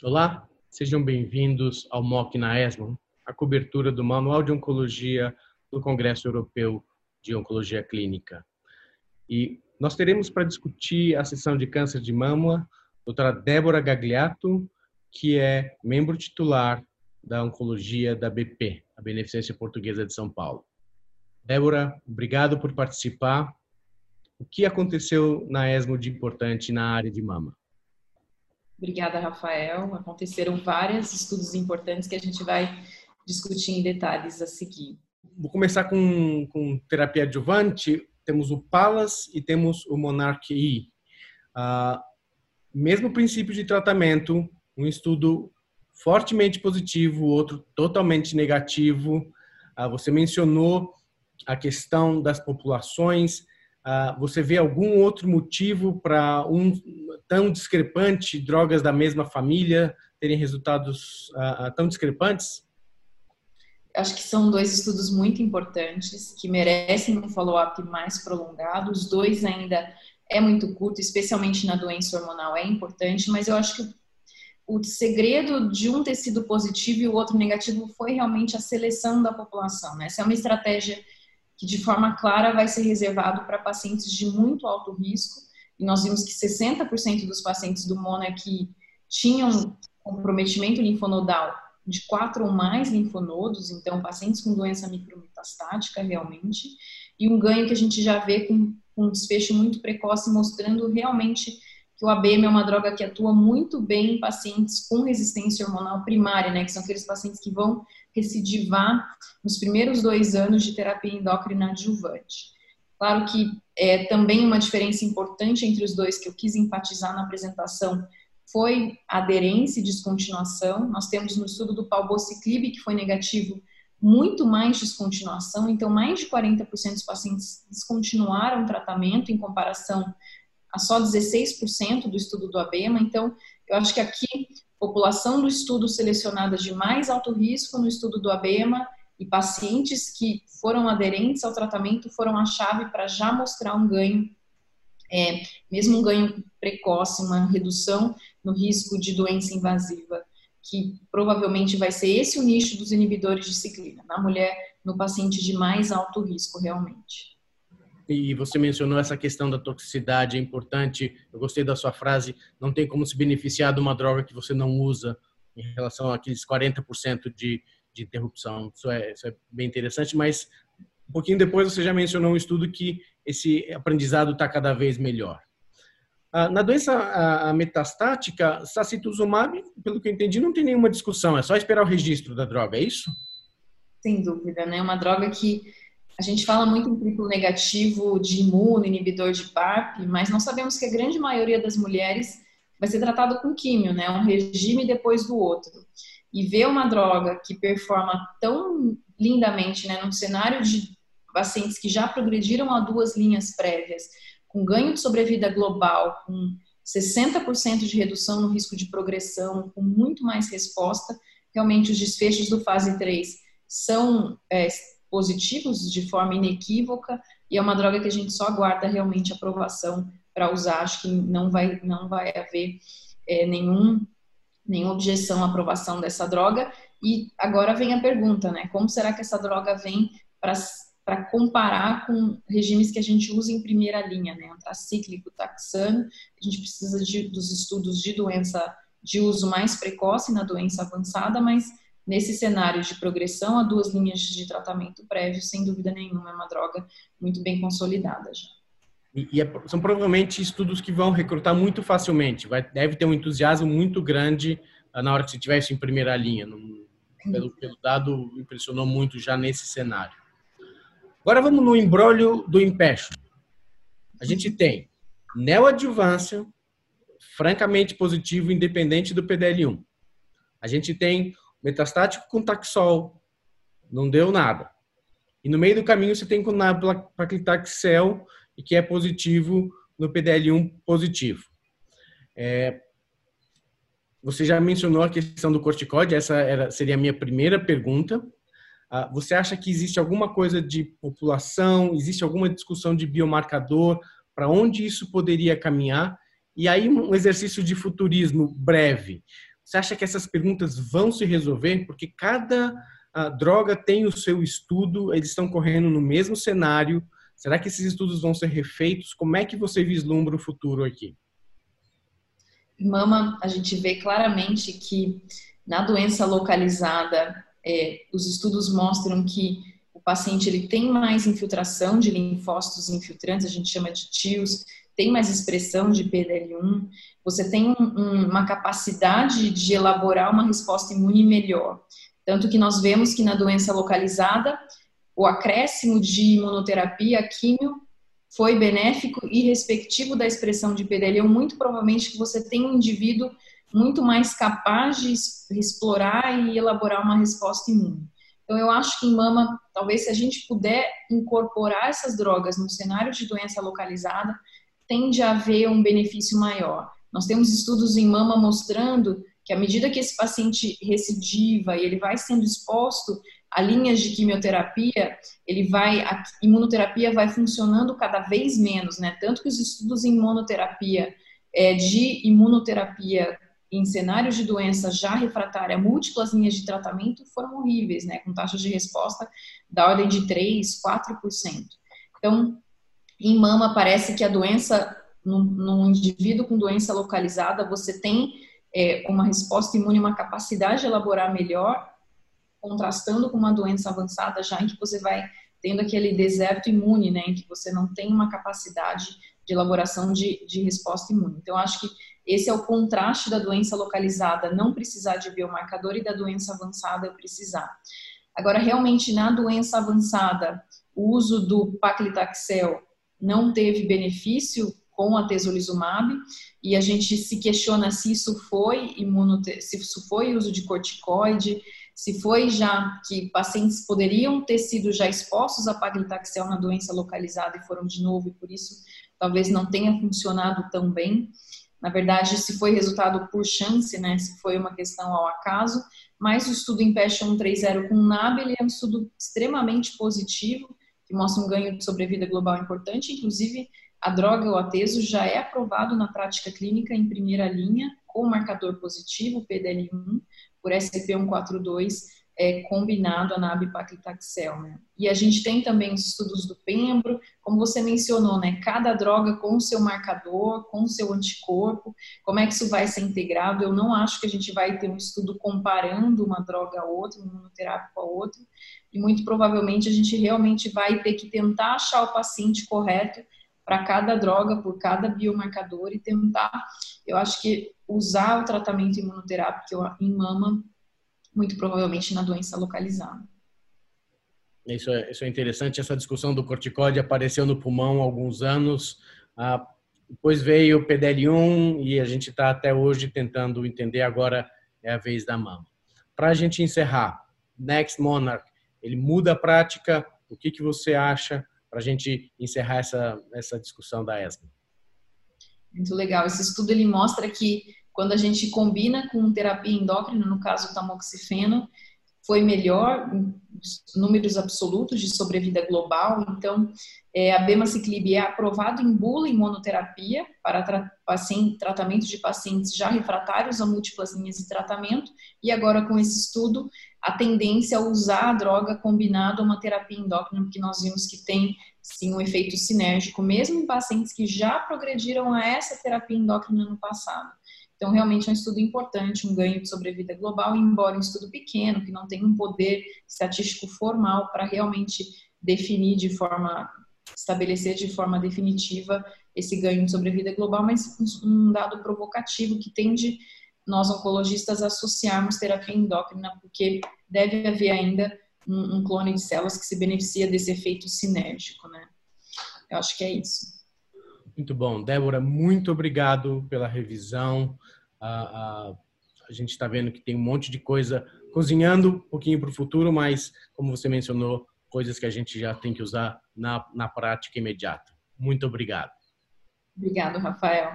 Olá, sejam bem-vindos ao MOC na ESMO, a cobertura do Manual de Oncologia do Congresso Europeu de Oncologia Clínica. E nós teremos para discutir a sessão de câncer de mama a doutora Débora Gagliato, que é membro titular da Oncologia da BP, a Beneficência Portuguesa de São Paulo. Débora, obrigado por participar. O que aconteceu na ESMO de importante na área de mama? Obrigada, Rafael. Aconteceram vários estudos importantes que a gente vai discutir em detalhes a seguir. Vou começar com, com terapia adjuvante. Temos o PALAS e temos o Monarch I. Ah, mesmo princípio de tratamento, um estudo fortemente positivo, outro totalmente negativo. Ah, você mencionou a questão das populações. Ah, você vê algum outro motivo para um tão discrepante drogas da mesma família terem resultados ah, tão discrepantes? Acho que são dois estudos muito importantes que merecem um follow-up mais prolongado. Os dois ainda é muito curto, especialmente na doença hormonal é importante, mas eu acho que o segredo de um ter sido positivo e o outro negativo foi realmente a seleção da população. Né? Essa é uma estratégia que, de forma clara, vai ser reservado para pacientes de muito alto risco. E nós vimos que 60% dos pacientes do MONARCH tinham comprometimento linfonodal de quatro ou mais linfonodos, então pacientes com doença micrometastática realmente, e um ganho que a gente já vê com um desfecho muito precoce, mostrando realmente que o ABM é uma droga que atua muito bem em pacientes com resistência hormonal primária, né, que são aqueles pacientes que vão recidivar nos primeiros dois anos de terapia endócrina adjuvante. Claro que é também uma diferença importante entre os dois que eu quis enfatizar na apresentação foi aderência e descontinuação. Nós temos no estudo do palbociclib, que foi negativo, muito mais descontinuação, então mais de 40% dos pacientes descontinuaram o tratamento em comparação a só 16% do estudo do ABEMA. Então, eu acho que aqui, população do estudo selecionada de mais alto risco no estudo do ABEMA e pacientes que foram aderentes ao tratamento foram a chave para já mostrar um ganho, é, mesmo um ganho precoce, uma redução no risco de doença invasiva, que provavelmente vai ser esse o nicho dos inibidores de ciclina, na mulher, no paciente de mais alto risco, realmente e você mencionou essa questão da toxicidade, é importante. Eu gostei da sua frase: não tem como se beneficiar de uma droga que você não usa, em relação àqueles 40% de, de interrupção. Isso é, isso é bem interessante, mas um pouquinho depois você já mencionou um estudo que esse aprendizado está cada vez melhor. Ah, na doença metastática, sacituzumab, pelo que eu entendi, não tem nenhuma discussão, é só esperar o registro da droga, é isso? Sem dúvida, né? Uma droga que a gente fala muito em triplo negativo de imuno, inibidor de PARP, mas não sabemos que a grande maioria das mulheres vai ser tratado com químio, né? Um regime depois do outro. E ver uma droga que performa tão lindamente, né, num cenário de pacientes que já progrediram a duas linhas prévias, com ganho de sobrevida global, com 60% de redução no risco de progressão, com muito mais resposta, realmente os desfechos do fase 3 são é, positivos de forma inequívoca e é uma droga que a gente só aguarda realmente aprovação para usar. Acho que não vai, não vai haver é, nenhum, nenhuma objeção à aprovação dessa droga. E agora vem a pergunta, né? Como será que essa droga vem para comparar com regimes que a gente usa em primeira linha, né? Antracíclico, taxano. A gente precisa de, dos estudos de doença de uso mais precoce na doença avançada, mas nesse cenário de progressão a duas linhas de tratamento prévio, sem dúvida nenhuma, é uma droga muito bem consolidada já. E, e é, são provavelmente estudos que vão recrutar muito facilmente. Vai, deve ter um entusiasmo muito grande uh, na hora que você tiver isso em primeira linha. No, pelo, pelo, dado, impressionou muito já nesse cenário. Agora vamos no embrólio do empecho. A gente tem neoadjuvância, francamente positivo, independente do PDL1. A gente tem metastático com Taxol, não deu nada. E no meio do caminho você tem com paclitaxel, que é positivo no PDL1 positivo. É, você já mencionou a questão do corticoide, essa era, seria a minha primeira pergunta. Ah, você acha que existe alguma coisa de população, existe alguma discussão de biomarcador, para onde isso poderia caminhar? E aí um exercício de futurismo breve. Você acha que essas perguntas vão se resolver? Porque cada a droga tem o seu estudo, eles estão correndo no mesmo cenário. Será que esses estudos vão ser refeitos? Como é que você vislumbra o futuro aqui? Mama, a gente vê claramente que na doença localizada, é, os estudos mostram que o paciente ele tem mais infiltração de linfócitos infiltrantes, a gente chama de TIOS, tem mais expressão de PDL1, você tem um, uma capacidade de elaborar uma resposta imune melhor. Tanto que nós vemos que na doença localizada, o acréscimo de imunoterapia, químio, foi benéfico e respectivo da expressão de PDL1, muito provavelmente que você tem um indivíduo muito mais capaz de explorar e elaborar uma resposta imune. Então, eu acho que em mama, talvez se a gente puder incorporar essas drogas no cenário de doença localizada, tende a haver um benefício maior. Nós temos estudos em mama mostrando que à medida que esse paciente recidiva e ele vai sendo exposto a linhas de quimioterapia, ele vai a imunoterapia vai funcionando cada vez menos, né? Tanto que os estudos em monoterapia é, de imunoterapia em cenários de doença já refratária, múltiplas linhas de tratamento foram horríveis, né? Com taxas de resposta da ordem de 3, 4%. Então, em mama parece que a doença num, num indivíduo com doença localizada, você tem é, uma resposta imune, uma capacidade de elaborar melhor, contrastando com uma doença avançada já em que você vai tendo aquele deserto imune, né, em que você não tem uma capacidade de elaboração de, de resposta imune. Então, acho que esse é o contraste da doença localizada não precisar de biomarcador e da doença avançada precisar. Agora, realmente, na doença avançada, o uso do paclitaxel não teve benefício com a tesolizumab e a gente se questiona se isso foi se isso foi uso de corticoide, se foi já que pacientes poderiam ter sido já expostos a paglitaxel na doença localizada e foram de novo e por isso talvez não tenha funcionado tão bem. Na verdade, se foi resultado por chance, né, se foi uma questão ao acaso, mas o estudo PESH 130 com NAB, ele é um estudo extremamente positivo, que mostra um ganho de sobrevida global importante, inclusive a droga, o ateso, já é aprovado na prática clínica em primeira linha com marcador positivo, PDL1, por SP142, é, combinado a nab-paclitaxel, né? E a gente tem também os estudos do Pembro, como você mencionou, né? Cada droga com o seu marcador, com o seu anticorpo, como é que isso vai ser integrado? Eu não acho que a gente vai ter um estudo comparando uma droga a outra, um imunoterápico a outro, e muito provavelmente a gente realmente vai ter que tentar achar o paciente correto para cada droga, por cada biomarcador e tentar, eu acho que usar o tratamento imunoterápico em mama, muito provavelmente na doença localizada. Isso é, isso é interessante, essa discussão do corticóide apareceu no pulmão há alguns anos, ah, depois veio o PDL1 e a gente está até hoje tentando entender, agora é a vez da mama. Para a gente encerrar, Next Monarch, ele muda a prática, o que, que você acha? para a gente encerrar essa, essa discussão da ESMA. Muito legal. Esse estudo ele mostra que quando a gente combina com terapia endócrina, no caso o tamoxifeno, foi melhor números absolutos de sobrevida global. Então, é, a bemaciclib é aprovado em bula em monoterapia para tra paciente, tratamento de pacientes já refratários a múltiplas linhas de tratamento. E agora, com esse estudo, a tendência é usar a droga combinado a uma terapia endócrina, porque nós vimos que tem sim um efeito sinérgico, mesmo em pacientes que já progrediram a essa terapia endócrina no passado. Então, realmente é um estudo importante, um ganho de sobrevida global, embora um estudo pequeno, que não tem um poder estatístico formal para realmente definir de forma, estabelecer de forma definitiva esse ganho de sobrevida global, mas um dado provocativo que tende nós oncologistas associarmos terapia endócrina, porque deve haver ainda um, clone de células que se beneficia desse efeito sinérgico, né? Eu acho que é isso. Muito bom. Débora, muito obrigado pela revisão. A, gente está vendo que tem um monte de coisa cozinhando um pouquinho para o futuro, mas, como você mencionou, coisas que a gente já tem que usar na, na prática imediata. Muito obrigado. Obrigado, Rafael.